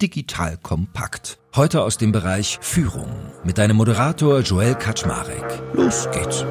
Digital kompakt. Heute aus dem Bereich Führung mit deinem Moderator Joel Kaczmarek. Los geht's.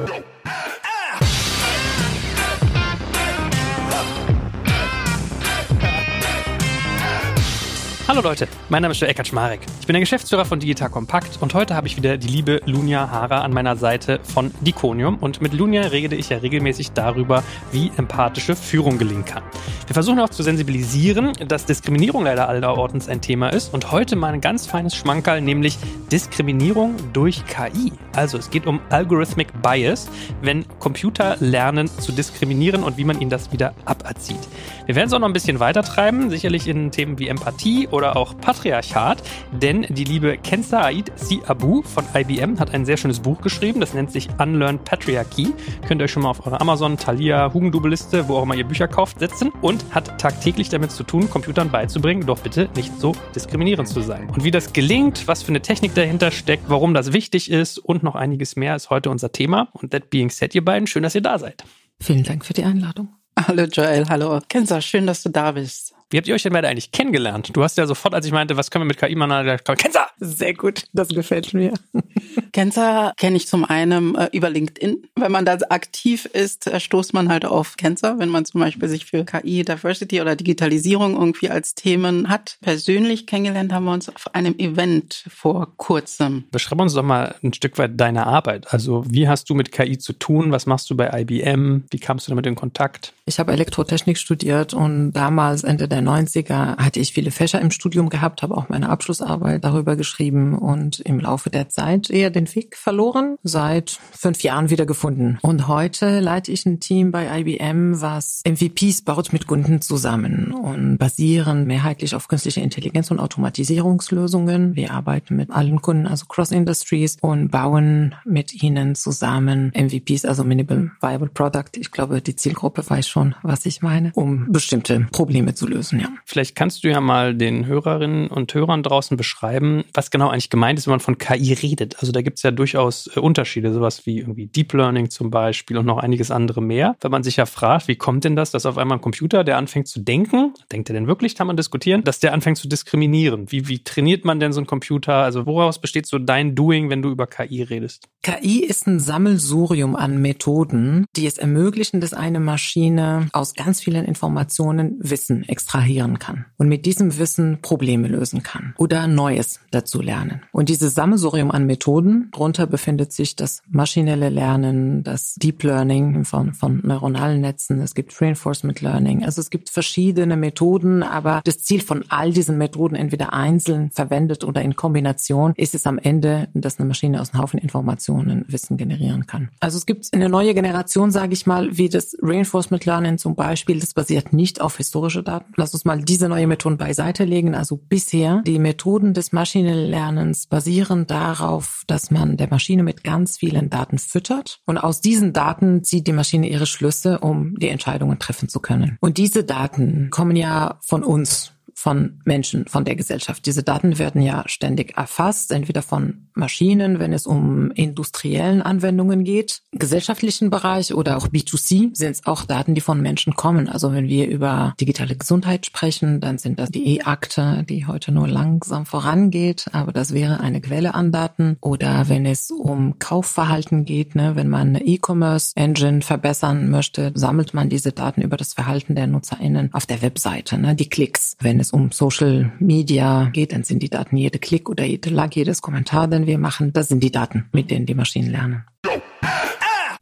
Hallo Leute, mein Name ist Joel Kaczmarek. Ich bin der Geschäftsführer von Digital Compact und heute habe ich wieder die liebe Lunia Hara an meiner Seite von Diconium und mit Lunia rede ich ja regelmäßig darüber, wie empathische Führung gelingen kann. Wir versuchen auch zu sensibilisieren, dass Diskriminierung leider allerortens ein Thema ist und heute mal ein ganz feines Schmankerl, nämlich Diskriminierung durch KI. Also es geht um Algorithmic Bias, wenn Computer lernen zu diskriminieren und wie man ihnen das wieder aberzieht. Wir werden es auch noch ein bisschen weiter treiben, sicherlich in Themen wie Empathie oder auch Patriarchat, denn die liebe Kenza Aid Si Abu von IBM hat ein sehr schönes Buch geschrieben, das nennt sich Unlearn Patriarchy. Könnt ihr euch schon mal auf eure Amazon, Thalia, Hugendubelliste, wo auch immer ihr Bücher kauft, setzen und hat tagtäglich damit zu tun, Computern beizubringen, doch bitte nicht so diskriminierend zu sein. Und wie das gelingt, was für eine Technik dahinter steckt, warum das wichtig ist und noch einiges mehr ist heute unser Thema. Und that being said, ihr beiden, schön, dass ihr da seid. Vielen Dank für die Einladung. Hallo Joel, hallo Kenza, schön, dass du da bist. Wie habt ihr euch denn beide eigentlich kennengelernt? Du hast ja sofort, als ich meinte, was können wir mit KI machen, gesagt, Kenza! Sehr gut, das gefällt mir. Kenza kenne ich zum einen äh, über LinkedIn. Wenn man da aktiv ist, äh, stoßt man halt auf Kenza, wenn man zum Beispiel sich für KI, Diversity oder Digitalisierung irgendwie als Themen hat. Persönlich kennengelernt haben wir uns auf einem Event vor kurzem. Beschreib uns doch mal ein Stück weit deine Arbeit. Also wie hast du mit KI zu tun? Was machst du bei IBM? Wie kamst du damit in Kontakt? Ich habe Elektrotechnik studiert und damals Ende der 90er hatte ich viele Fächer im Studium gehabt, habe auch meine Abschlussarbeit darüber geschrieben und im Laufe der Zeit eher den Weg verloren, seit fünf Jahren wieder gefunden. Und heute leite ich ein Team bei IBM, was MVPs baut mit Kunden zusammen und basieren mehrheitlich auf künstlicher Intelligenz und Automatisierungslösungen. Wir arbeiten mit allen Kunden, also Cross Industries und bauen mit ihnen zusammen MVPs, also Minimal Viable Product. Ich glaube, die Zielgruppe weiß schon, was ich meine, um bestimmte Probleme zu lösen, ja. Vielleicht kannst du ja mal den Hörerinnen und Hörern draußen beschreiben, was genau eigentlich gemeint ist, wenn man von KI redet. Also da gibt es ja durchaus äh, Unterschiede, sowas wie irgendwie Deep Learning zum Beispiel und noch einiges andere mehr. Wenn man sich ja fragt, wie kommt denn das, dass auf einmal ein Computer, der anfängt zu denken, denkt er denn wirklich, kann man diskutieren, dass der anfängt zu diskriminieren? Wie, wie trainiert man denn so einen Computer? Also woraus besteht so dein Doing, wenn du über KI redest? KI ist ein Sammelsurium an Methoden, die es ermöglichen, dass eine Maschine aus ganz vielen Informationen Wissen extrahieren kann und mit diesem Wissen Probleme lösen kann oder Neues dazu lernen. Und dieses Sammelsurium an Methoden, darunter befindet sich das maschinelle Lernen, das Deep Learning von, von neuronalen Netzen, es gibt Reinforcement Learning, also es gibt verschiedene Methoden, aber das Ziel von all diesen Methoden, entweder einzeln verwendet oder in Kombination, ist es am Ende, dass eine Maschine aus einem Haufen Informationen Wissen generieren kann. Also es gibt eine neue Generation, sage ich mal, wie das Reinforcement Learning zum Beispiel, das basiert nicht auf historische Daten. Lass uns mal diese neue Methoden beiseite legen. Also bisher, die Methoden des maschinellen Lernens basieren darauf, dass man der Maschine mit ganz vielen Daten füttert und aus diesen Daten zieht die Maschine ihre Schlüsse, um die Entscheidungen treffen zu können. Und diese Daten kommen ja von uns von Menschen, von der Gesellschaft. Diese Daten werden ja ständig erfasst, entweder von Maschinen, wenn es um industriellen Anwendungen geht, gesellschaftlichen Bereich oder auch B2C sind es auch Daten, die von Menschen kommen. Also wenn wir über digitale Gesundheit sprechen, dann sind das die E-Akte, die heute nur langsam vorangeht, aber das wäre eine Quelle an Daten. Oder wenn es um Kaufverhalten geht, ne, wenn man eine E-Commerce-Engine verbessern möchte, sammelt man diese Daten über das Verhalten der NutzerInnen auf der Webseite, ne, die Klicks. Wenn es es um Social Media geht, dann sind die Daten jede Klick oder jede Like, jedes Kommentar, den wir machen, das sind die Daten, mit denen die Maschinen lernen.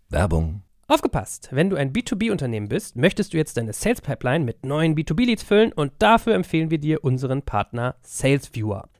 Werbung. Aufgepasst! Wenn du ein B2B-Unternehmen bist, möchtest du jetzt deine Sales Pipeline mit neuen B2B-Leads füllen und dafür empfehlen wir dir unseren Partner SalesViewer.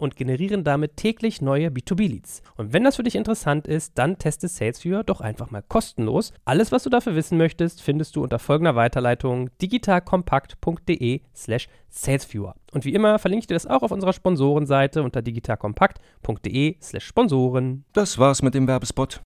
und generieren damit täglich neue B2B-Leads. Und wenn das für dich interessant ist, dann teste SalesViewer doch einfach mal kostenlos. Alles, was du dafür wissen möchtest, findest du unter folgender Weiterleitung digitalkompakt.de slash salesviewer. Und wie immer verlinke ich dir das auch auf unserer Sponsorenseite unter digitalkompakt.de slash Sponsoren. Das war's mit dem Werbespot.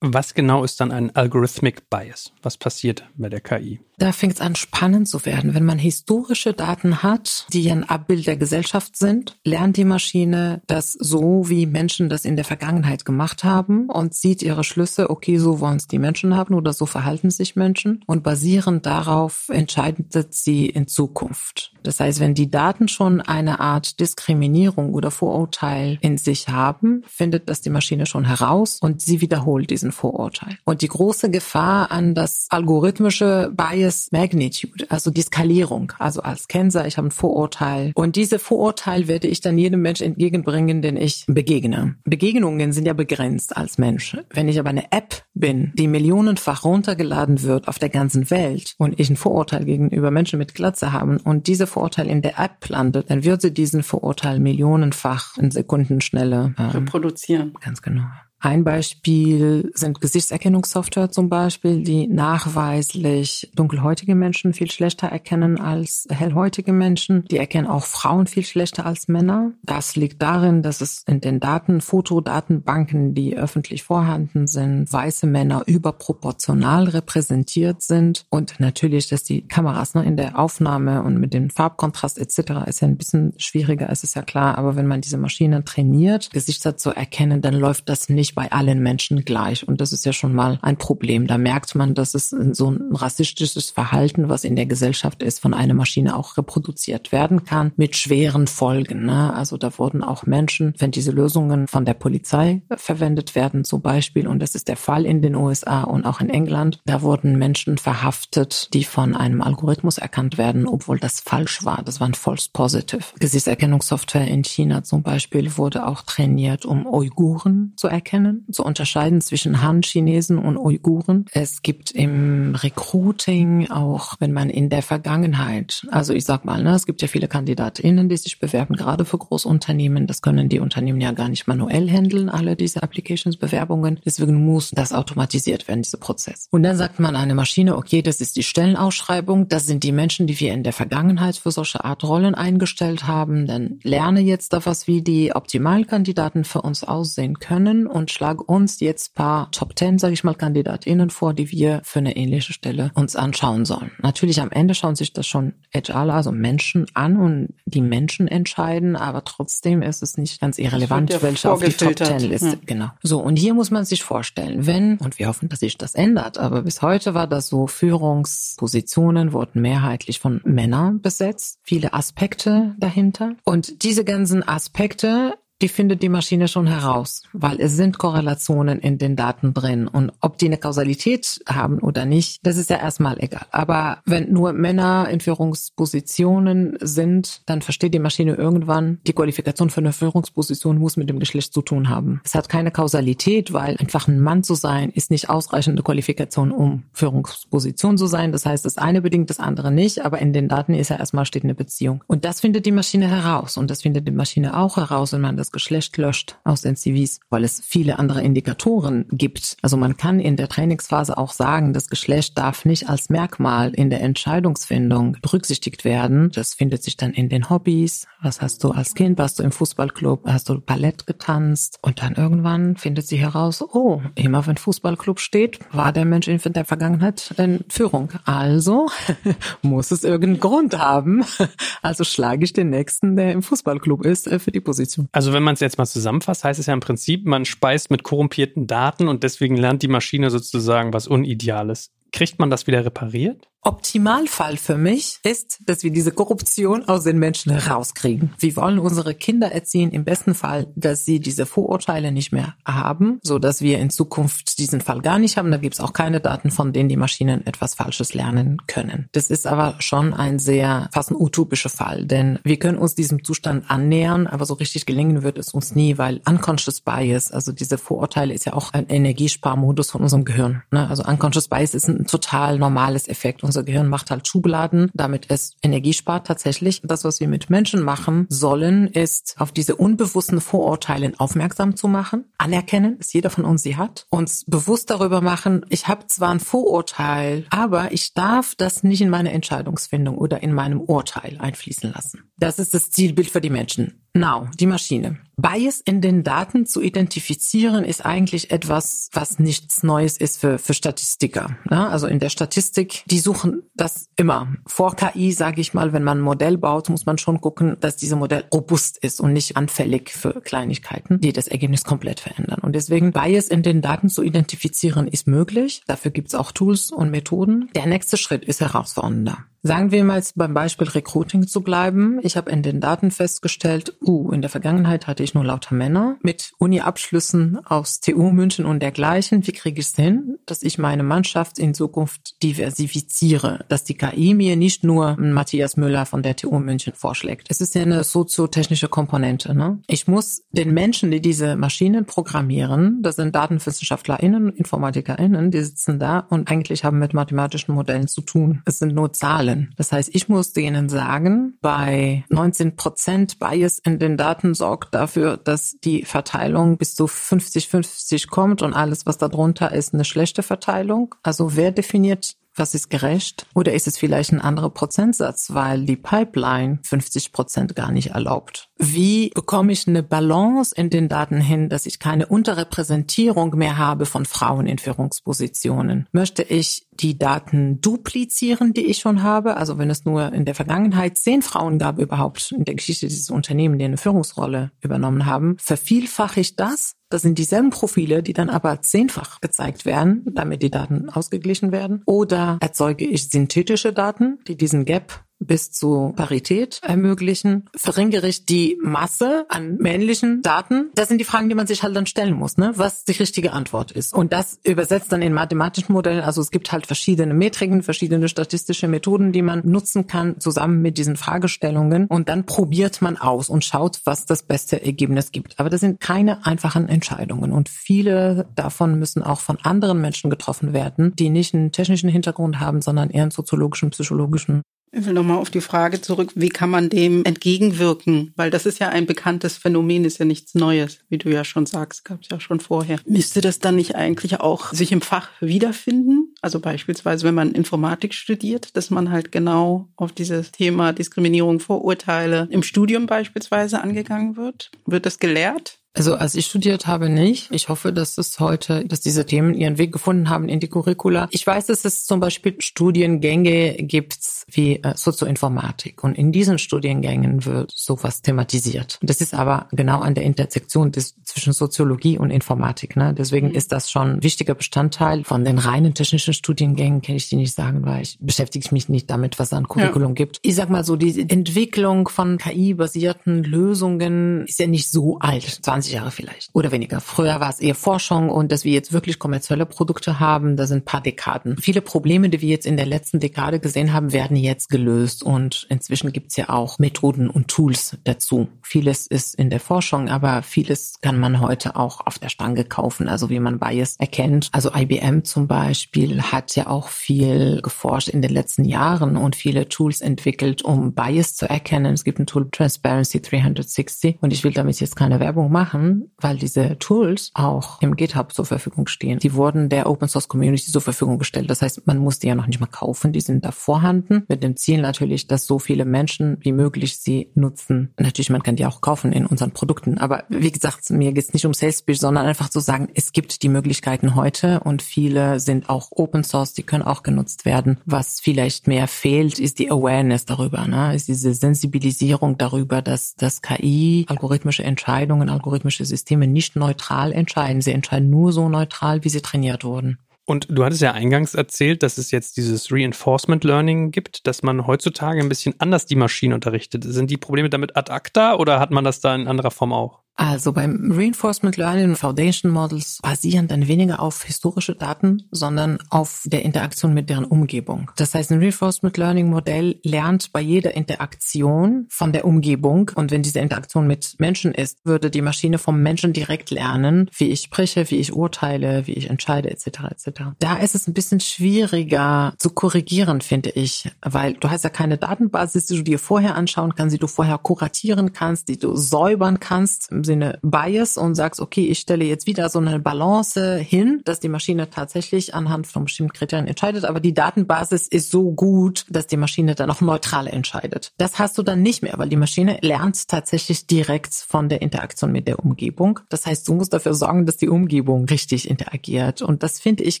Was genau ist dann ein Algorithmic Bias? Was passiert bei der KI? Da fängt es an spannend zu werden. Wenn man historische Daten hat, die ein Abbild der Gesellschaft sind, lernt die Maschine das so, wie Menschen das in der Vergangenheit gemacht haben und zieht ihre Schlüsse, okay, so wollen es die Menschen haben oder so verhalten sich Menschen und basierend darauf entscheidet sie in Zukunft. Das heißt, wenn die Daten schon eine Art Diskriminierung oder Vorurteil in sich haben, findet das die Maschine schon heraus und sie wiederholt diesen Vorurteil. Und die große Gefahr an das algorithmische Bias Magnitude, also die Skalierung, also als Kenser, ich habe ein Vorurteil und diese Vorurteil werde ich dann jedem Menschen entgegenbringen, den ich begegne. Begegnungen sind ja begrenzt als Mensch. Wenn ich aber eine App bin, die millionenfach runtergeladen wird auf der ganzen Welt und ich ein Vorurteil gegenüber Menschen mit Glatze haben und diese Vorurteil in der App landet, dann wird sie diesen Vorurteil millionenfach in Sekundenschnelle ähm, reproduzieren. Ganz genau. Ein Beispiel sind Gesichtserkennungssoftware zum Beispiel, die nachweislich dunkelhäutige Menschen viel schlechter erkennen als hellhäutige Menschen. Die erkennen auch Frauen viel schlechter als Männer. Das liegt darin, dass es in den Daten, Fotodatenbanken, die öffentlich vorhanden sind, weiße Männer überproportional repräsentiert sind. Und natürlich, dass die Kameras ne, in der Aufnahme und mit dem Farbkontrast etc. ist ja ein bisschen schwieriger, ist es ja klar. Aber wenn man diese Maschinen trainiert, Gesichter zu erkennen, dann läuft das nicht nicht bei allen Menschen gleich. Und das ist ja schon mal ein Problem. Da merkt man, dass es so ein rassistisches Verhalten, was in der Gesellschaft ist, von einer Maschine auch reproduziert werden kann, mit schweren Folgen. Ne? Also da wurden auch Menschen, wenn diese Lösungen von der Polizei verwendet werden, zum Beispiel, und das ist der Fall in den USA und auch in England, da wurden Menschen verhaftet, die von einem Algorithmus erkannt werden, obwohl das falsch war. Das war False Positive. Gesichtserkennungssoftware in China zum Beispiel wurde auch trainiert, um Uiguren zu erkennen erkennen, zu unterscheiden zwischen Han-Chinesen und Uiguren. Es gibt im Recruiting auch, wenn man in der Vergangenheit, also ich sag mal, ne, es gibt ja viele KandidatInnen, die sich bewerben, gerade für Großunternehmen. Das können die Unternehmen ja gar nicht manuell handeln, alle diese Applications-Bewerbungen. Deswegen muss das automatisiert werden, dieser Prozess. Und dann sagt man eine Maschine, okay, das ist die Stellenausschreibung, das sind die Menschen, die wir in der Vergangenheit für solche Art Rollen eingestellt haben. Dann lerne jetzt da was, wie die Optimalkandidaten für uns aussehen können und schlage uns jetzt paar Top 10, sage ich mal, KandidatInnen vor, die wir für eine ähnliche Stelle uns anschauen sollen. Natürlich am Ende schauen sich das schon HR, also Menschen an und die Menschen entscheiden, aber trotzdem ist es nicht ganz irrelevant, ja welche auf die Top 10 Liste. Hm. Genau. So, und hier muss man sich vorstellen, wenn, und wir hoffen, dass sich das ändert, aber bis heute war das so, Führungspositionen wurden mehrheitlich von Männern besetzt, viele Aspekte dahinter. Und diese ganzen Aspekte die findet die Maschine schon heraus, weil es sind Korrelationen in den Daten drin. Und ob die eine Kausalität haben oder nicht, das ist ja erstmal egal. Aber wenn nur Männer in Führungspositionen sind, dann versteht die Maschine irgendwann, die Qualifikation für eine Führungsposition muss mit dem Geschlecht zu tun haben. Es hat keine Kausalität, weil einfach ein Mann zu sein, ist nicht ausreichende Qualifikation, um Führungsposition zu sein. Das heißt, das eine bedingt das andere nicht, aber in den Daten ist ja erstmal steht eine Beziehung. Und das findet die Maschine heraus. Und das findet die Maschine auch heraus, wenn man das das Geschlecht löscht aus den CVs, weil es viele andere Indikatoren gibt. Also man kann in der Trainingsphase auch sagen, das Geschlecht darf nicht als Merkmal in der Entscheidungsfindung berücksichtigt werden. Das findet sich dann in den Hobbys. Was hast du als Kind? Warst du im Fußballclub? Hast du Ballett getanzt? Und dann irgendwann findet sie heraus, oh, immer wenn Fußballclub steht, war der Mensch in der Vergangenheit in Führung. Also muss es irgendeinen Grund haben. Also schlage ich den nächsten, der im Fußballclub ist, äh, für die Position. Also wenn man es jetzt mal zusammenfasst, heißt es ja im Prinzip, man speist mit korrumpierten Daten und deswegen lernt die Maschine sozusagen was Unideales. Kriegt man das wieder repariert? Optimalfall für mich ist, dass wir diese Korruption aus den Menschen herauskriegen. Wir wollen unsere Kinder erziehen, im besten Fall, dass sie diese Vorurteile nicht mehr haben, so dass wir in Zukunft diesen Fall gar nicht haben. Da gibt es auch keine Daten, von denen die Maschinen etwas Falsches lernen können. Das ist aber schon ein sehr fast ein utopischer Fall, denn wir können uns diesem Zustand annähern, aber so richtig gelingen wird es uns nie, weil unconscious bias, also diese Vorurteile ist ja auch ein Energiesparmodus von unserem Gehirn. Ne? Also unconscious bias ist ein total normales Effekt. Unser unser Gehirn macht halt Schubladen, damit es Energie spart tatsächlich. Das, was wir mit Menschen machen sollen, ist auf diese unbewussten Vorurteile aufmerksam zu machen, anerkennen, dass jeder von uns sie hat, uns bewusst darüber machen, ich habe zwar ein Vorurteil, aber ich darf das nicht in meine Entscheidungsfindung oder in meinem Urteil einfließen lassen. Das ist das Zielbild für die Menschen. Now, die Maschine. Bias in den Daten zu identifizieren ist eigentlich etwas, was nichts Neues ist für, für Statistiker. Ja, also in der Statistik, die suchen das immer. Vor KI, sage ich mal, wenn man ein Modell baut, muss man schon gucken, dass dieses Modell robust ist und nicht anfällig für Kleinigkeiten, die das Ergebnis komplett verändern. Und deswegen Bias in den Daten zu identifizieren ist möglich. Dafür gibt es auch Tools und Methoden. Der nächste Schritt ist herausfordernder. Sagen wir mal beim Beispiel Recruiting zu bleiben. Ich habe in den Daten festgestellt, uh, in der Vergangenheit hatte ich nur lauter Männer mit Uni-Abschlüssen aus TU München und dergleichen. Wie kriege ich es hin, dass ich meine Mannschaft in Zukunft diversifiziere, dass die KI mir nicht nur Matthias Müller von der TU München vorschlägt. Es ist ja eine soziotechnische Komponente. Ne? Ich muss den Menschen, die diese Maschinen programmieren, das sind DatenwissenschaftlerInnen, InformatikerInnen, die sitzen da und eigentlich haben mit mathematischen Modellen zu tun. Es sind nur Zahlen. Das heißt, ich muss denen sagen, bei 19 Prozent Bias in den Daten sorgt dafür, dass die Verteilung bis zu 50-50 kommt und alles, was darunter ist, eine schlechte Verteilung. Also wer definiert was ist gerecht? Oder ist es vielleicht ein anderer Prozentsatz, weil die Pipeline 50 Prozent gar nicht erlaubt? Wie bekomme ich eine Balance in den Daten hin, dass ich keine Unterrepräsentierung mehr habe von Frauen in Führungspositionen? Möchte ich die Daten duplizieren, die ich schon habe? Also wenn es nur in der Vergangenheit zehn Frauen gab überhaupt in der Geschichte dieses Unternehmens, die eine Führungsrolle übernommen haben, vervielfache ich das das sind dieselben Profile, die dann aber zehnfach gezeigt werden, damit die Daten ausgeglichen werden. Oder erzeuge ich synthetische Daten, die diesen Gap bis zu Parität ermöglichen, verringere ich die Masse an männlichen Daten. Das sind die Fragen, die man sich halt dann stellen muss, ne? was die richtige Antwort ist. Und das übersetzt dann in mathematischen Modellen. Also es gibt halt verschiedene Metriken, verschiedene statistische Methoden, die man nutzen kann, zusammen mit diesen Fragestellungen. Und dann probiert man aus und schaut, was das beste Ergebnis gibt. Aber das sind keine einfachen Entscheidungen. Und viele davon müssen auch von anderen Menschen getroffen werden, die nicht einen technischen Hintergrund haben, sondern eher einen soziologischen, psychologischen ich will nochmal auf die Frage zurück, wie kann man dem entgegenwirken? Weil das ist ja ein bekanntes Phänomen, ist ja nichts Neues, wie du ja schon sagst, gab es ja schon vorher. Müsste das dann nicht eigentlich auch sich im Fach wiederfinden? Also beispielsweise, wenn man Informatik studiert, dass man halt genau auf dieses Thema Diskriminierung, Vorurteile im Studium beispielsweise angegangen wird? Wird das gelehrt? Also als ich studiert habe, nicht. Ich hoffe, dass es heute, dass diese Themen ihren Weg gefunden haben in die Curricula. Ich weiß, dass es zum Beispiel Studiengänge gibt wie äh, Sozioinformatik. Und in diesen Studiengängen wird sowas thematisiert. Das ist aber genau an der Intersektion des, zwischen Soziologie und Informatik. Ne? Deswegen mhm. ist das schon ein wichtiger Bestandteil. Von den reinen technischen Studiengängen kann ich die nicht sagen, weil ich beschäftige mich nicht damit, was es an Curriculum ja. gibt. Ich sag mal so, die Entwicklung von KI-basierten Lösungen ist ja nicht so alt. 20 20 Jahre vielleicht oder weniger. Früher war es eher Forschung und dass wir jetzt wirklich kommerzielle Produkte haben, da sind paar Dekaden. Viele Probleme, die wir jetzt in der letzten Dekade gesehen haben, werden jetzt gelöst und inzwischen gibt es ja auch Methoden und Tools dazu. Vieles ist in der Forschung, aber vieles kann man heute auch auf der Stange kaufen, also wie man Bias erkennt. Also IBM zum Beispiel hat ja auch viel geforscht in den letzten Jahren und viele Tools entwickelt, um Bias zu erkennen. Es gibt ein Tool Transparency 360 und ich will damit jetzt keine Werbung machen machen, weil diese Tools auch im GitHub zur Verfügung stehen. Die wurden der Open Source Community zur Verfügung gestellt. Das heißt, man muss die ja noch nicht mal kaufen. Die sind da vorhanden mit dem Ziel natürlich, dass so viele Menschen wie möglich sie nutzen. Natürlich, man kann die auch kaufen in unseren Produkten. Aber wie gesagt, mir geht es nicht um Sales Pitch, sondern einfach zu sagen, es gibt die Möglichkeiten heute und viele sind auch Open Source, die können auch genutzt werden. Was vielleicht mehr fehlt, ist die Awareness darüber, ne? ist diese Sensibilisierung darüber, dass das KI algorithmische Entscheidungen, algorithmische algorithmische Systeme nicht neutral entscheiden. Sie entscheiden nur so neutral, wie sie trainiert wurden. Und du hattest ja eingangs erzählt, dass es jetzt dieses Reinforcement Learning gibt, dass man heutzutage ein bisschen anders die Maschine unterrichtet. Sind die Probleme damit ad acta oder hat man das da in anderer Form auch? Also beim Reinforcement Learning und Foundation Models basieren dann weniger auf historische Daten, sondern auf der Interaktion mit deren Umgebung. Das heißt, ein Reinforcement Learning Modell lernt bei jeder Interaktion von der Umgebung. Und wenn diese Interaktion mit Menschen ist, würde die Maschine vom Menschen direkt lernen, wie ich spreche, wie ich urteile, wie ich entscheide, etc. etc. Da ist es ein bisschen schwieriger zu korrigieren, finde ich, weil du hast ja keine Datenbasis, die du dir vorher anschauen kannst, die du vorher kuratieren kannst, die du säubern kannst Sinne Bias und sagst, okay, ich stelle jetzt wieder so eine Balance hin, dass die Maschine tatsächlich anhand von bestimmten Kriterien entscheidet, aber die Datenbasis ist so gut, dass die Maschine dann auch neutral entscheidet. Das hast du dann nicht mehr, weil die Maschine lernt tatsächlich direkt von der Interaktion mit der Umgebung. Das heißt, du musst dafür sorgen, dass die Umgebung richtig interagiert. Und das finde ich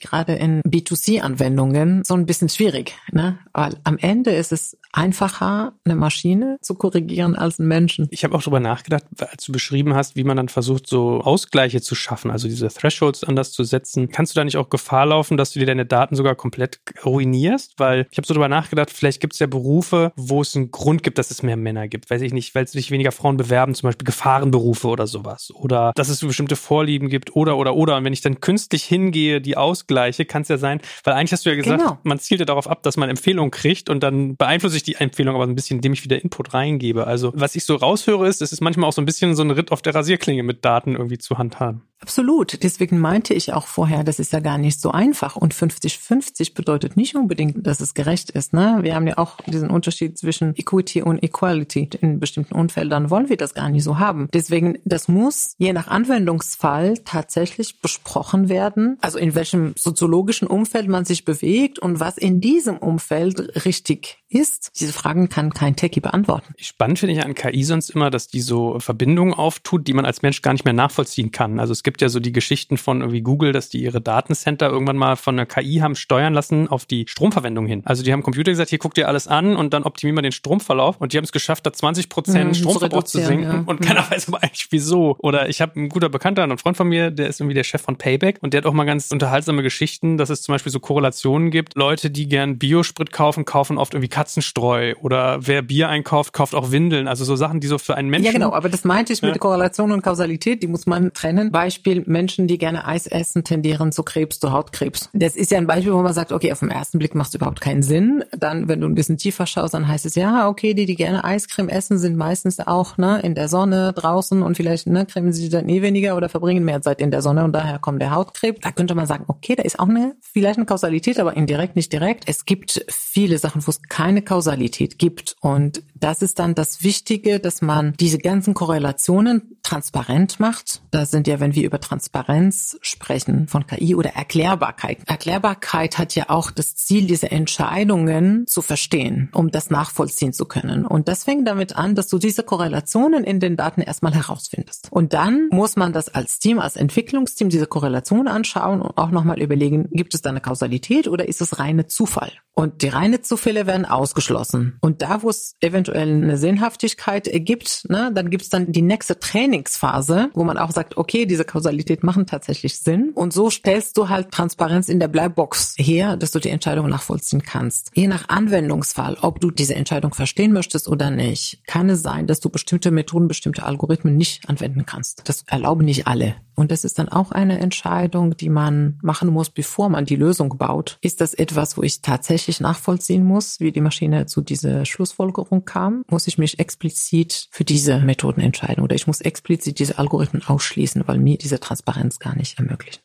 gerade in B2C-Anwendungen so ein bisschen schwierig, ne? Weil am Ende ist es einfacher, eine Maschine zu korrigieren als einen Menschen. Ich habe auch darüber nachgedacht, als du beschrieben hast, wie man dann versucht, so Ausgleiche zu schaffen, also diese Thresholds anders zu setzen. Kannst du da nicht auch Gefahr laufen, dass du dir deine Daten sogar komplett ruinierst? Weil ich habe so darüber nachgedacht, vielleicht gibt es ja Berufe, wo es einen Grund gibt, dass es mehr Männer gibt. Weiß ich nicht, weil sich weniger Frauen bewerben, zum Beispiel Gefahrenberufe oder sowas. Oder dass es bestimmte Vorlieben gibt oder oder oder. Und wenn ich dann künstlich hingehe, die Ausgleiche, kann es ja sein, weil eigentlich hast du ja gesagt, genau. man zielt ja darauf ab, dass man Empfehlungen kriegt und dann beeinflusse ich die Empfehlung aber ein bisschen, indem ich wieder Input reingebe. Also was ich so raushöre ist, es ist manchmal auch so ein bisschen so ein Ritt auf der Rasierklinge mit Daten irgendwie zu handhaben. Absolut. Deswegen meinte ich auch vorher, das ist ja gar nicht so einfach. Und 50-50 bedeutet nicht unbedingt, dass es gerecht ist. Ne? Wir haben ja auch diesen Unterschied zwischen Equity und Equality. In bestimmten Umfeldern wollen wir das gar nicht so haben. Deswegen, das muss je nach Anwendungsfall tatsächlich besprochen werden. Also in welchem soziologischen Umfeld man sich bewegt und was in diesem Umfeld richtig ist. Diese Fragen kann kein Techie beantworten. Spannend finde ich an KI sonst immer, dass die so Verbindungen auftut, die man als Mensch gar nicht mehr nachvollziehen kann. Also es gibt ja so die Geschichten von irgendwie Google, dass die ihre Datencenter irgendwann mal von einer KI haben steuern lassen auf die Stromverwendung hin. Also die haben Computer gesagt, hier guckt ihr alles an und dann optimieren wir den Stromverlauf und die haben es geschafft, da 20 Prozent mhm, Stromverbrauch zu, zu, sinken ja. und keiner mhm. weiß aber eigentlich wieso. Oder ich habe einen guter Bekannter, einen Freund von mir, der ist irgendwie der Chef von Payback und der hat auch mal ganz unterhaltsame Geschichten, dass es zum Beispiel so Korrelationen gibt. Leute, die gern Biosprit kaufen, kaufen oft irgendwie Katzenstreu oder wer Bier einkauft, kauft auch Windeln. Also so Sachen, die so für einen Menschen. Ja, genau, aber das meinte ich mit ja. Korrelation und Kausalität, die muss man trennen. Beispiel Beispiel Menschen, die gerne Eis essen, tendieren zu Krebs, zu Hautkrebs. Das ist ja ein Beispiel, wo man sagt, okay, auf den ersten Blick macht es überhaupt keinen Sinn. Dann, wenn du ein bisschen tiefer schaust, dann heißt es ja, okay, die, die gerne Eiscreme essen, sind meistens auch ne, in der Sonne draußen und vielleicht ne, cremen sie dann eh weniger oder verbringen mehr Zeit in der Sonne und daher kommt der Hautkrebs. Da könnte man sagen, okay, da ist auch eine vielleicht eine Kausalität, aber indirekt, nicht direkt. Es gibt viele Sachen, wo es keine Kausalität gibt und das ist dann das Wichtige, dass man diese ganzen Korrelationen transparent macht. Da sind ja, wenn wir über Transparenz sprechen von KI oder Erklärbarkeit. Erklärbarkeit hat ja auch das Ziel, diese Entscheidungen zu verstehen, um das nachvollziehen zu können. Und das fängt damit an, dass du diese Korrelationen in den Daten erstmal herausfindest. Und dann muss man das als Team, als Entwicklungsteam diese Korrelation anschauen und auch nochmal überlegen, gibt es da eine Kausalität oder ist es reine Zufall? Und die reine Zufälle werden ausgeschlossen. Und da, wo es eventuell eine Sinnhaftigkeit ergibt, ne, dann gibt es dann die nächste Trainingsphase, wo man auch sagt, okay, diese Kausalität machen tatsächlich Sinn. Und so stellst du halt Transparenz in der Blackbox her, dass du die Entscheidung nachvollziehen kannst. Je nach Anwendungsfall, ob du diese Entscheidung verstehen möchtest oder nicht, kann es sein, dass du bestimmte Methoden, bestimmte Algorithmen nicht anwenden kannst. Das erlauben nicht alle. Und das ist dann auch eine Entscheidung, die man machen muss, bevor man die Lösung baut. Ist das etwas, wo ich tatsächlich nachvollziehen muss, wie die Maschine zu dieser Schlussfolgerung kam? Muss ich mich explizit für diese Methoden entscheiden oder ich muss explizit diese Algorithmen ausschließen, weil mir diese Transparenz gar nicht ermöglicht.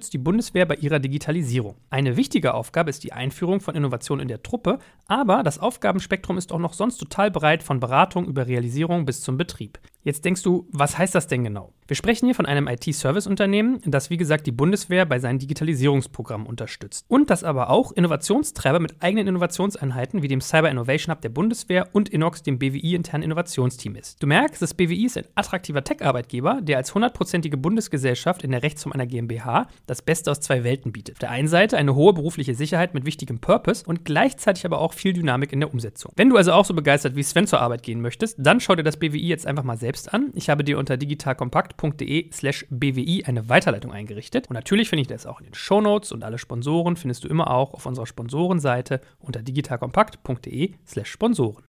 unterstützt die Bundeswehr bei ihrer Digitalisierung. Eine wichtige Aufgabe ist die Einführung von Innovationen in der Truppe, aber das Aufgabenspektrum ist auch noch sonst total breit von Beratung über Realisierung bis zum Betrieb. Jetzt denkst du, was heißt das denn genau? Wir sprechen hier von einem IT-Service-Unternehmen, das wie gesagt die Bundeswehr bei seinen Digitalisierungsprogrammen unterstützt. Und das aber auch Innovationstreiber mit eigenen Innovationseinheiten wie dem Cyber Innovation Hub der Bundeswehr und Inox, dem BWI-internen Innovationsteam ist. Du merkst, das BWI ist ein attraktiver Tech-Arbeitgeber, der als hundertprozentige Bundesgesellschaft in der Rechtsform einer GmbH das Beste aus zwei Welten bietet. Auf der einen Seite eine hohe berufliche Sicherheit mit wichtigem Purpose und gleichzeitig aber auch viel Dynamik in der Umsetzung. Wenn du also auch so begeistert wie Sven zur Arbeit gehen möchtest, dann schau dir das BWI jetzt einfach mal selbst an. Ich habe dir unter digitalkompakt.de slash BWI eine Weiterleitung eingerichtet. Und natürlich finde ich das auch in den Shownotes und alle Sponsoren findest du immer auch auf unserer Sponsorenseite unter digitalkompakt.de slash Sponsoren.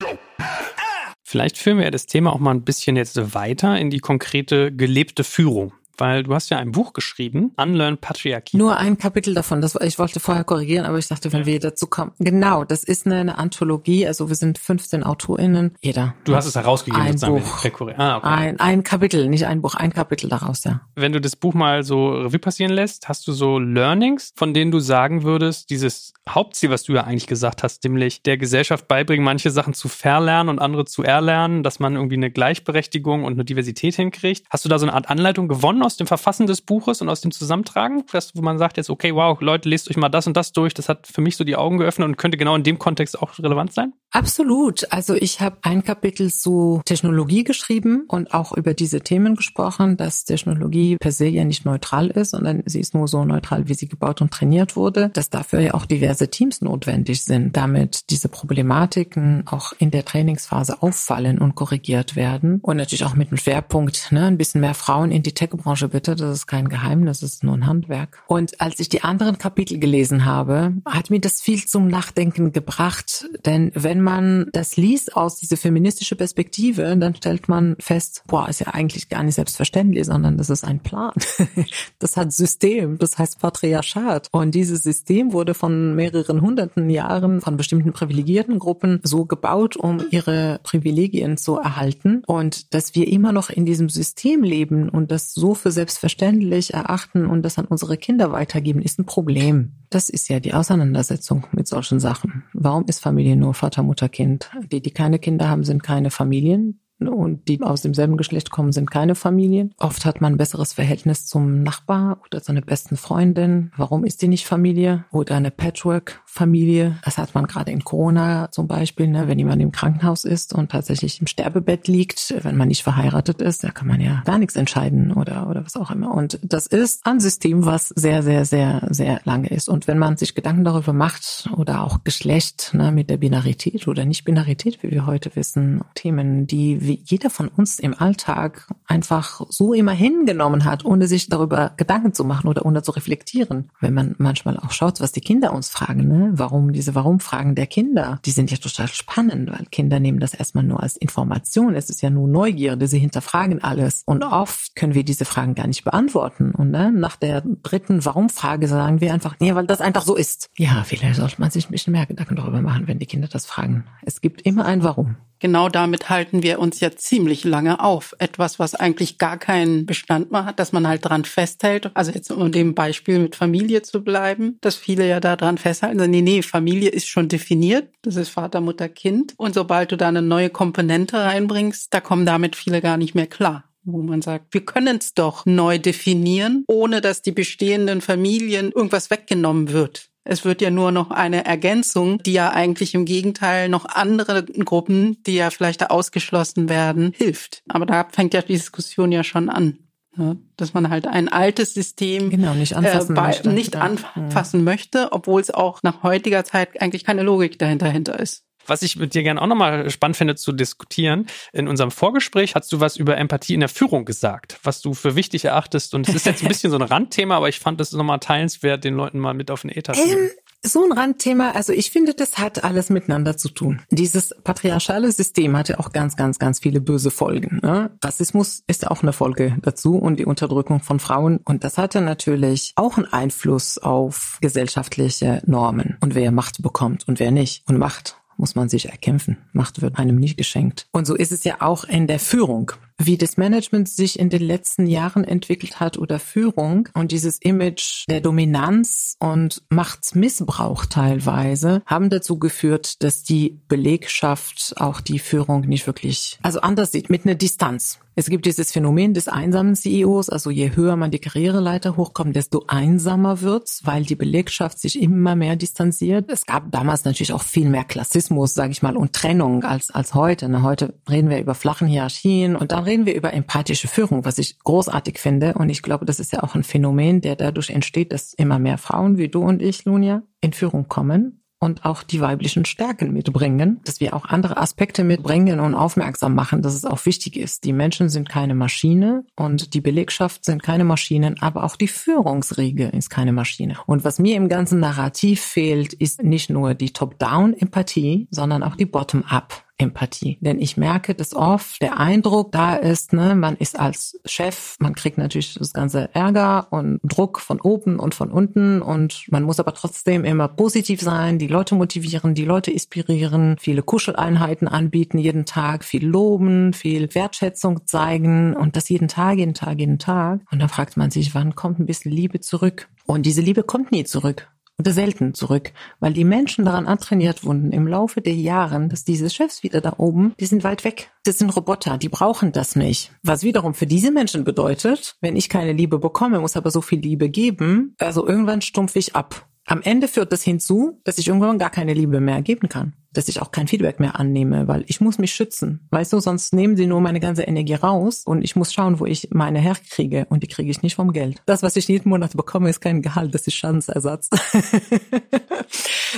Vielleicht führen wir das Thema auch mal ein bisschen jetzt weiter in die konkrete gelebte Führung weil du hast ja ein Buch geschrieben, Unlearn Patriarchy. Nur ein Kapitel davon. Das, ich wollte vorher korrigieren, aber ich dachte, wenn ja. wir dazu kommen. Genau, das ist eine, eine, Anthologie. Also wir sind 15 AutorInnen. Jeder. Du hast es herausgegeben, ein Buch. Ah, okay. ein, ein Kapitel, nicht ein Buch, ein Kapitel daraus, ja. Wenn du das Buch mal so Revue passieren lässt, hast du so Learnings, von denen du sagen würdest, dieses Hauptziel, was du ja eigentlich gesagt hast, nämlich der Gesellschaft beibringen, manche Sachen zu verlernen und andere zu erlernen, dass man irgendwie eine Gleichberechtigung und eine Diversität hinkriegt. Hast du da so eine Art Anleitung gewonnen aus dem Verfassen des Buches und aus dem Zusammentragen, wo man sagt jetzt, okay, wow, Leute, lest euch mal das und das durch. Das hat für mich so die Augen geöffnet und könnte genau in dem Kontext auch relevant sein? Absolut. Also ich habe ein Kapitel zu Technologie geschrieben und auch über diese Themen gesprochen, dass Technologie per se ja nicht neutral ist, sondern sie ist nur so neutral, wie sie gebaut und trainiert wurde, dass dafür ja auch diverse Teams notwendig sind, damit diese Problematiken auch in der Trainingsphase auffallen und korrigiert werden. Und natürlich auch mit dem Schwerpunkt, ne, ein bisschen mehr Frauen in die Tech-Branche bitte, das ist kein Geheimnis, das ist nur ein Handwerk. Und als ich die anderen Kapitel gelesen habe, hat mir das viel zum Nachdenken gebracht, denn wenn wenn man das liest aus dieser feministischen Perspektive, dann stellt man fest, boah, ist ja eigentlich gar nicht selbstverständlich, sondern das ist ein Plan. Das hat System, das heißt Patriarchat. Und dieses System wurde von mehreren hunderten Jahren von bestimmten privilegierten Gruppen so gebaut, um ihre Privilegien zu erhalten. Und dass wir immer noch in diesem System leben und das so für selbstverständlich erachten und das an unsere Kinder weitergeben, ist ein Problem. Das ist ja die Auseinandersetzung mit solchen Sachen. Warum ist Familie nur Vater, Mutter, Kind? Die, die keine Kinder haben, sind keine Familien und die aus demselben Geschlecht kommen, sind keine Familien. Oft hat man ein besseres Verhältnis zum Nachbar oder zu einer besten Freundin. Warum ist die nicht Familie? Oder eine Patchwork-Familie. Das hat man gerade in Corona zum Beispiel, ne? wenn jemand im Krankenhaus ist und tatsächlich im Sterbebett liegt, wenn man nicht verheiratet ist, da kann man ja gar nichts entscheiden oder, oder was auch immer. Und das ist ein System, was sehr, sehr, sehr, sehr lange ist. Und wenn man sich Gedanken darüber macht oder auch Geschlecht ne, mit der Binarität oder Nicht-Binarität, wie wir heute wissen, Themen, die wie jeder von uns im Alltag einfach so immer hingenommen hat, ohne sich darüber Gedanken zu machen oder ohne zu reflektieren. Wenn man manchmal auch schaut, was die Kinder uns fragen, ne? warum diese Warum-Fragen der Kinder, die sind ja total spannend, weil Kinder nehmen das erstmal nur als Information. Es ist ja nur Neugierde, sie hinterfragen alles. Und oft können wir diese Fragen gar nicht beantworten. Und ne, nach der dritten Warum-Frage sagen wir einfach, nee, weil das einfach so ist. Ja, vielleicht sollte man sich ein bisschen mehr Gedanken darüber machen, wenn die Kinder das fragen. Es gibt immer ein Warum. Genau damit halten wir uns ja ziemlich lange auf. Etwas, was eigentlich gar keinen Bestand mehr hat, dass man halt dran festhält. Also jetzt um dem Beispiel mit Familie zu bleiben, dass viele ja da dran festhalten, nee, nee, Familie ist schon definiert. Das ist Vater, Mutter, Kind. Und sobald du da eine neue Komponente reinbringst, da kommen damit viele gar nicht mehr klar wo man sagt, wir können es doch neu definieren, ohne dass die bestehenden Familien irgendwas weggenommen wird. Es wird ja nur noch eine Ergänzung, die ja eigentlich im Gegenteil noch andere Gruppen, die ja vielleicht da ausgeschlossen werden, hilft. Aber da fängt ja die Diskussion ja schon an. Ja, dass man halt ein altes System genau, nicht anfassen, äh, möchte. Nicht anfassen möchte, obwohl es auch nach heutiger Zeit eigentlich keine Logik dahinter ist. Was ich mit dir gerne auch nochmal spannend finde zu diskutieren, in unserem Vorgespräch hast du was über Empathie in der Führung gesagt, was du für wichtig erachtest. Und es ist jetzt ein bisschen so ein Randthema, aber ich fand das nochmal teilenswert, den Leuten mal mit auf den Äther zu. Ähm, so ein Randthema, also ich finde, das hat alles miteinander zu tun. Dieses patriarchale System hat ja auch ganz, ganz, ganz viele böse Folgen. Ne? Rassismus ist auch eine Folge dazu und die Unterdrückung von Frauen. Und das hatte natürlich auch einen Einfluss auf gesellschaftliche Normen und wer Macht bekommt und wer nicht. Und Macht muss man sich erkämpfen. Macht wird einem nicht geschenkt. Und so ist es ja auch in der Führung. Wie das Management sich in den letzten Jahren entwickelt hat oder Führung und dieses Image der Dominanz und Machtsmissbrauch teilweise haben dazu geführt, dass die Belegschaft auch die Führung nicht wirklich, also anders sieht, mit einer Distanz. Es gibt dieses Phänomen des einsamen CEOs, also je höher man die Karriereleiter hochkommt, desto einsamer wird's, weil die Belegschaft sich immer mehr distanziert. Es gab damals natürlich auch viel mehr Klassismus, sage ich mal, und Trennung als, als heute. Heute reden wir über flachen Hierarchien und dann reden wir über empathische Führung, was ich großartig finde. Und ich glaube, das ist ja auch ein Phänomen, der dadurch entsteht, dass immer mehr Frauen wie du und ich, Lunia, in Führung kommen und auch die weiblichen Stärken mitbringen, dass wir auch andere Aspekte mitbringen und aufmerksam machen, dass es auch wichtig ist. Die Menschen sind keine Maschine und die Belegschaft sind keine Maschinen, aber auch die Führungsriege ist keine Maschine. Und was mir im ganzen Narrativ fehlt, ist nicht nur die Top-Down-Empathie, sondern auch die Bottom-Up. Empathie. Denn ich merke, dass oft der Eindruck da ist, ne, man ist als Chef, man kriegt natürlich das ganze Ärger und Druck von oben und von unten und man muss aber trotzdem immer positiv sein, die Leute motivieren, die Leute inspirieren, viele Kuscheleinheiten anbieten jeden Tag, viel loben, viel Wertschätzung zeigen und das jeden Tag, jeden Tag, jeden Tag. Und dann fragt man sich, wann kommt ein bisschen Liebe zurück? Und diese Liebe kommt nie zurück selten zurück, weil die Menschen daran antrainiert wurden im Laufe der Jahren, dass diese Chefs wieder da oben, die sind weit weg. Das sind Roboter, die brauchen das nicht. Was wiederum für diese Menschen bedeutet, wenn ich keine Liebe bekomme, muss aber so viel Liebe geben, also irgendwann stumpf ich ab. Am Ende führt das hinzu, dass ich irgendwann gar keine Liebe mehr geben kann dass ich auch kein Feedback mehr annehme, weil ich muss mich schützen. Weißt du, sonst nehmen sie nur meine ganze Energie raus und ich muss schauen, wo ich meine herkriege und die kriege ich nicht vom Geld. Das, was ich jeden Monat bekomme, ist kein Gehalt, das ist Schadensersatz.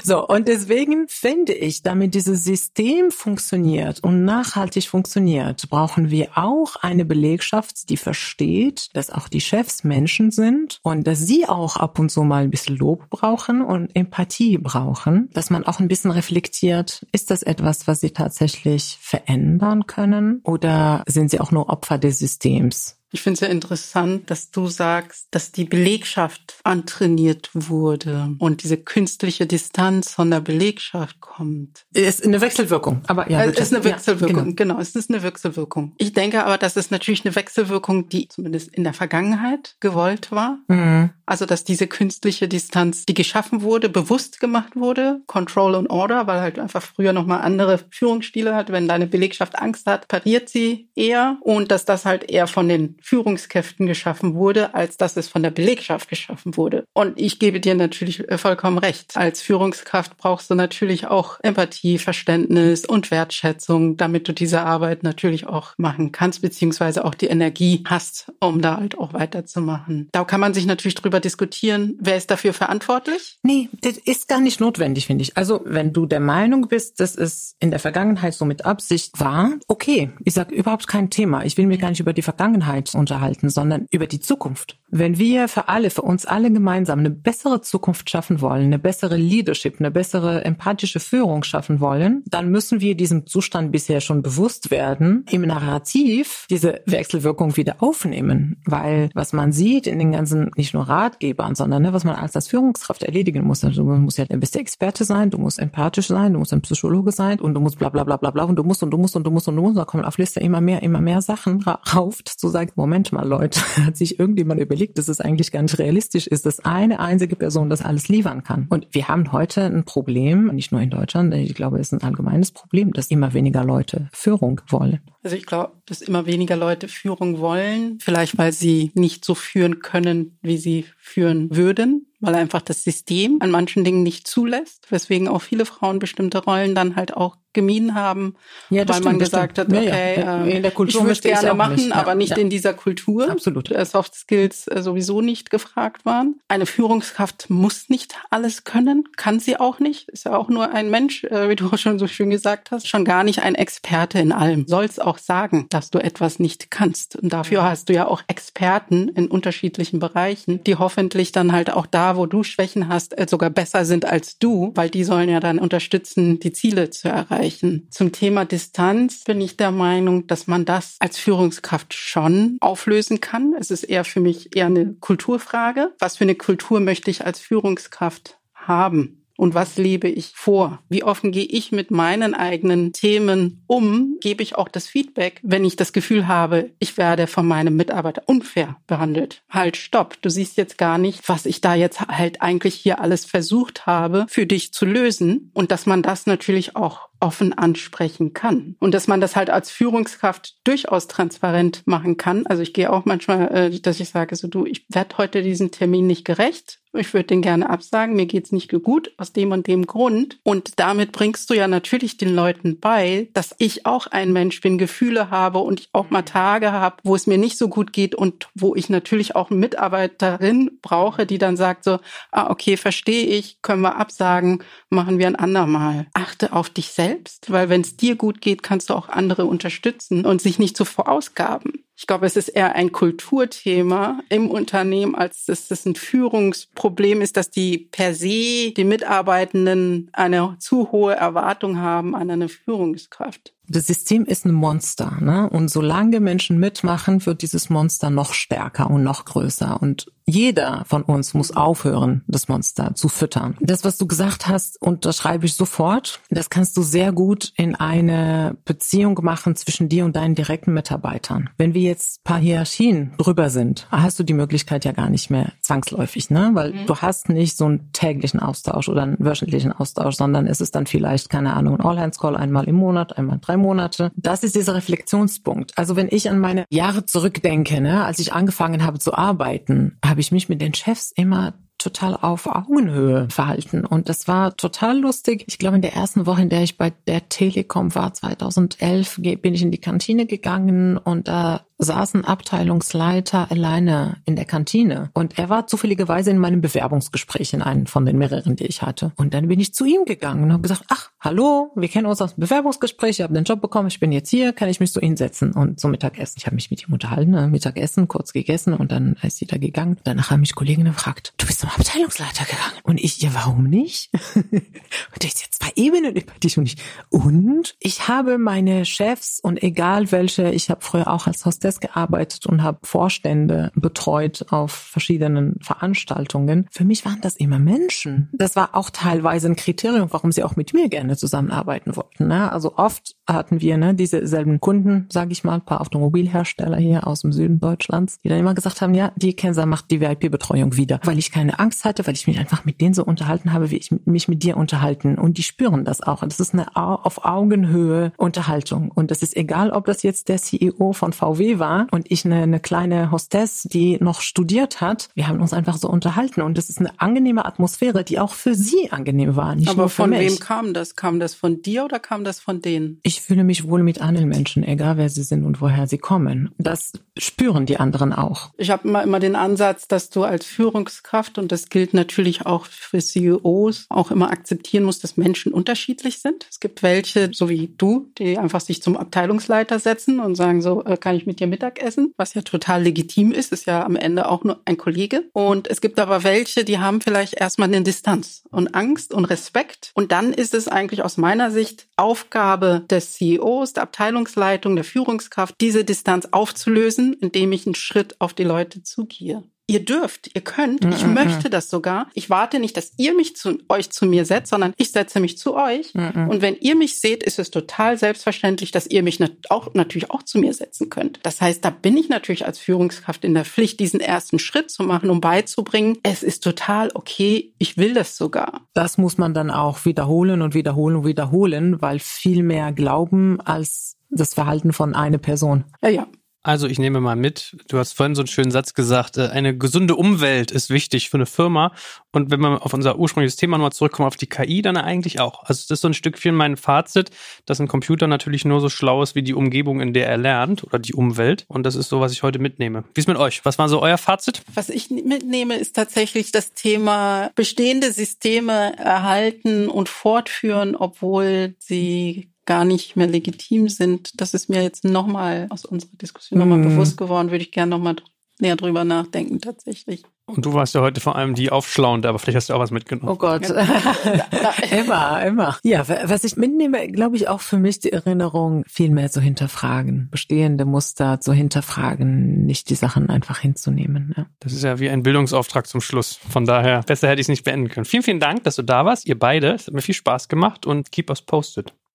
so, und deswegen finde ich, damit dieses System funktioniert und nachhaltig funktioniert, brauchen wir auch eine Belegschaft, die versteht, dass auch die Chefs Menschen sind und dass sie auch ab und zu mal ein bisschen Lob brauchen und Empathie brauchen, dass man auch ein bisschen reflektiert, ist das etwas, was Sie tatsächlich verändern können oder sind Sie auch nur Opfer des Systems? Ich finde es ja interessant, dass du sagst, dass die Belegschaft antrainiert wurde und diese künstliche Distanz von der Belegschaft kommt. Ist eine Wechselwirkung, aber ja. Es ist eine Wechselwirkung, ja, genau. genau. Es ist eine Wechselwirkung. Ich denke aber, das ist natürlich eine Wechselwirkung, die zumindest in der Vergangenheit gewollt war. Mhm. Also, dass diese künstliche Distanz, die geschaffen wurde, bewusst gemacht wurde, Control and Order, weil halt einfach früher nochmal andere Führungsstile hat. Wenn deine Belegschaft Angst hat, pariert sie eher und dass das halt eher von den Führungskräften geschaffen wurde, als dass es von der Belegschaft geschaffen wurde. Und ich gebe dir natürlich äh, vollkommen recht. Als Führungskraft brauchst du natürlich auch Empathie, Verständnis und Wertschätzung, damit du diese Arbeit natürlich auch machen kannst, beziehungsweise auch die Energie hast, um da halt auch weiterzumachen. Da kann man sich natürlich drüber diskutieren, wer ist dafür verantwortlich? Nee, das ist gar nicht notwendig, finde ich. Also, wenn du der Meinung bist, dass es in der Vergangenheit so mit Absicht war, okay, ich sage überhaupt kein Thema. Ich will mir gar nicht über die Vergangenheit unterhalten, sondern über die Zukunft. Wenn wir für alle, für uns alle gemeinsam eine bessere Zukunft schaffen wollen, eine bessere Leadership, eine bessere empathische Führung schaffen wollen, dann müssen wir diesem Zustand bisher schon bewusst werden, im Narrativ diese Wechselwirkung wieder aufnehmen. Weil was man sieht in den ganzen, nicht nur Ratgebern, sondern ne, was man als, als Führungskraft erledigen muss, also du musst ja der beste Experte sein, du musst empathisch sein, du musst ein Psychologe sein und du musst bla bla bla bla bla und du musst und du musst und du musst und du musst, da kommen auf Liste immer mehr, immer mehr Sachen rauf, zu sagen, Moment mal, Leute, hat sich irgendjemand überlegt, dass es eigentlich gar nicht realistisch ist, dass eine einzige Person das alles liefern kann. Und wir haben heute ein Problem, nicht nur in Deutschland, ich glaube, es ist ein allgemeines Problem, dass immer weniger Leute Führung wollen. Also ich glaube, dass immer weniger Leute Führung wollen, vielleicht weil sie nicht so führen können, wie sie führen würden weil einfach das System an manchen Dingen nicht zulässt, weswegen auch viele Frauen bestimmte Rollen dann halt auch gemieden haben, ja, weil stimmt, man gesagt hat, okay, ja, ja. in der Kultur ich würde gerne ich machen, nicht. aber nicht in dieser Kultur. Absolut. Soft Skills äh, sowieso nicht gefragt waren. Eine Führungskraft muss nicht alles können, kann sie auch nicht, ist ja auch nur ein Mensch, äh, wie du schon so schön gesagt hast, schon gar nicht ein Experte in allem. Soll's auch sagen, dass du etwas nicht kannst. Und dafür hast du ja auch Experten in unterschiedlichen Bereichen, die hoffentlich dann halt auch da wo du Schwächen hast, äh, sogar besser sind als du, weil die sollen ja dann unterstützen, die Ziele zu erreichen. Zum Thema Distanz bin ich der Meinung, dass man das als Führungskraft schon auflösen kann. Es ist eher für mich eher eine Kulturfrage. Was für eine Kultur möchte ich als Führungskraft haben? und was lebe ich vor? Wie offen gehe ich mit meinen eigenen Themen um? Gebe ich auch das Feedback, wenn ich das Gefühl habe, ich werde von meinem Mitarbeiter unfair behandelt? Halt, stopp. Du siehst jetzt gar nicht, was ich da jetzt halt eigentlich hier alles versucht habe, für dich zu lösen und dass man das natürlich auch offen ansprechen kann. Und dass man das halt als Führungskraft durchaus transparent machen kann. Also ich gehe auch manchmal, äh, dass ich sage, so du, ich werde heute diesen Termin nicht gerecht ich würde den gerne absagen, mir geht's nicht gut aus dem und dem Grund. Und damit bringst du ja natürlich den Leuten bei, dass ich auch ein Mensch bin, Gefühle habe und ich auch mal Tage habe, wo es mir nicht so gut geht und wo ich natürlich auch eine Mitarbeiterin brauche, die dann sagt so, ah, okay, verstehe ich, können wir absagen, machen wir ein andermal. Achte auf dich selbst, weil wenn es dir gut geht, kannst du auch andere unterstützen und sich nicht zu verausgaben. Ich glaube, es ist eher ein Kulturthema im Unternehmen, als dass es ein Führungsproblem ist, dass die per se die Mitarbeitenden eine zu hohe Erwartung haben an eine Führungskraft das System ist ein Monster, ne? Und solange Menschen mitmachen, wird dieses Monster noch stärker und noch größer. Und jeder von uns muss aufhören, das Monster zu füttern. Das, was du gesagt hast, unterschreibe ich sofort. Das kannst du sehr gut in eine Beziehung machen zwischen dir und deinen direkten Mitarbeitern. Wenn wir jetzt paar Hierarchien drüber sind, hast du die Möglichkeit ja gar nicht mehr zwangsläufig, ne? Weil mhm. du hast nicht so einen täglichen Austausch oder einen wöchentlichen Austausch, sondern es ist dann vielleicht, keine Ahnung, ein All-Hands-Call einmal im Monat, einmal drei Monate. Das ist dieser Reflexionspunkt. Also wenn ich an meine Jahre zurückdenke, ne, als ich angefangen habe zu arbeiten, habe ich mich mit den Chefs immer total auf Augenhöhe verhalten. Und das war total lustig. Ich glaube, in der ersten Woche, in der ich bei der Telekom war, 2011, bin ich in die Kantine gegangen und da saß ein Abteilungsleiter alleine in der Kantine. Und er war zufälligerweise in meinem Bewerbungsgespräch in einem von den mehreren, die ich hatte. Und dann bin ich zu ihm gegangen und habe gesagt, ach, hallo, wir kennen uns aus dem Bewerbungsgespräch, ich habe den Job bekommen, ich bin jetzt hier, kann ich mich zu Ihnen setzen und zum Mittagessen. Ich habe mich mit ihm unterhalten, ne? Mittagessen, kurz gegessen und dann ist sie da gegangen. Danach haben mich Kollegen gefragt, du bist zum Abteilungsleiter gegangen. Und ich, ja, warum nicht? und ist jetzt zwei Ebenen über dich und ich. Und ich habe meine Chefs und egal welche, ich habe früher auch als Hostess Prozess gearbeitet und habe Vorstände betreut auf verschiedenen Veranstaltungen. Für mich waren das immer Menschen. Das war auch teilweise ein Kriterium, warum sie auch mit mir gerne zusammenarbeiten wollten. Ne? Also oft hatten wir ne, diese selben Kunden, sage ich mal, ein paar Automobilhersteller hier aus dem Süden Deutschlands, die dann immer gesagt haben, ja, die Kenser macht die VIP-Betreuung wieder, weil ich keine Angst hatte, weil ich mich einfach mit denen so unterhalten habe, wie ich mich mit dir unterhalten. Und die spüren das auch. Das ist eine auf Augenhöhe Unterhaltung. Und das ist egal, ob das jetzt der CEO von VW war und ich eine, eine kleine Hostess, die noch studiert hat. Wir haben uns einfach so unterhalten und das ist eine angenehme Atmosphäre, die auch für sie angenehm war. Nicht Aber nur für von mich. wem kam das? Kam das von dir oder kam das von denen? Ich fühle mich wohl mit anderen Menschen, egal wer sie sind und woher sie kommen. Das spüren die anderen auch. Ich habe immer, immer den Ansatz, dass du als Führungskraft, und das gilt natürlich auch für CEOs, auch immer akzeptieren musst, dass Menschen unterschiedlich sind. Es gibt welche, so wie du, die einfach sich zum Abteilungsleiter setzen und sagen, so äh, kann ich mit dir Mittagessen, was ja total legitim ist, ist ja am Ende auch nur ein Kollege. Und es gibt aber welche, die haben vielleicht erstmal eine Distanz und Angst und Respekt. Und dann ist es eigentlich aus meiner Sicht Aufgabe des CEOs, der Abteilungsleitung, der Führungskraft, diese Distanz aufzulösen, indem ich einen Schritt auf die Leute zugehe. Ihr dürft, ihr könnt, ich mm -mm. möchte das sogar. Ich warte nicht, dass ihr mich zu euch zu mir setzt, sondern ich setze mich zu euch. Mm und wenn ihr mich seht, ist es total selbstverständlich, dass ihr mich auch natürlich auch zu mir setzen könnt. Das heißt, da bin ich natürlich als Führungskraft in der Pflicht, diesen ersten Schritt zu machen, um beizubringen, es ist total okay, ich will das sogar. Das muss man dann auch wiederholen und wiederholen und wiederholen, weil viel mehr glauben als das Verhalten von einer Person. Ja, ja. Also ich nehme mal mit, du hast vorhin so einen schönen Satz gesagt, äh, eine gesunde Umwelt ist wichtig für eine Firma. Und wenn wir auf unser ursprüngliches Thema nochmal zurückkommen, auf die KI, dann eigentlich auch. Also das ist so ein Stückchen mein Fazit, dass ein Computer natürlich nur so schlau ist wie die Umgebung, in der er lernt oder die Umwelt. Und das ist so, was ich heute mitnehme. Wie ist mit euch? Was war so euer Fazit? Was ich mitnehme, ist tatsächlich das Thema bestehende Systeme erhalten und fortführen, obwohl sie gar nicht mehr legitim sind. Das ist mir jetzt nochmal aus unserer Diskussion nochmal mhm. bewusst geworden, würde ich gerne nochmal näher drüber nachdenken tatsächlich. Und du warst ja heute vor allem die Aufschlauende, aber vielleicht hast du auch was mitgenommen. Oh Gott. immer, immer. Ja, was ich mitnehme, glaube ich, auch für mich die Erinnerung, viel mehr zu hinterfragen, bestehende Muster zu hinterfragen, nicht die Sachen einfach hinzunehmen. Ja. Das ist ja wie ein Bildungsauftrag zum Schluss. Von daher, besser hätte ich es nicht beenden können. Vielen, vielen Dank, dass du da warst, ihr beide. Es hat mir viel Spaß gemacht und keep us posted.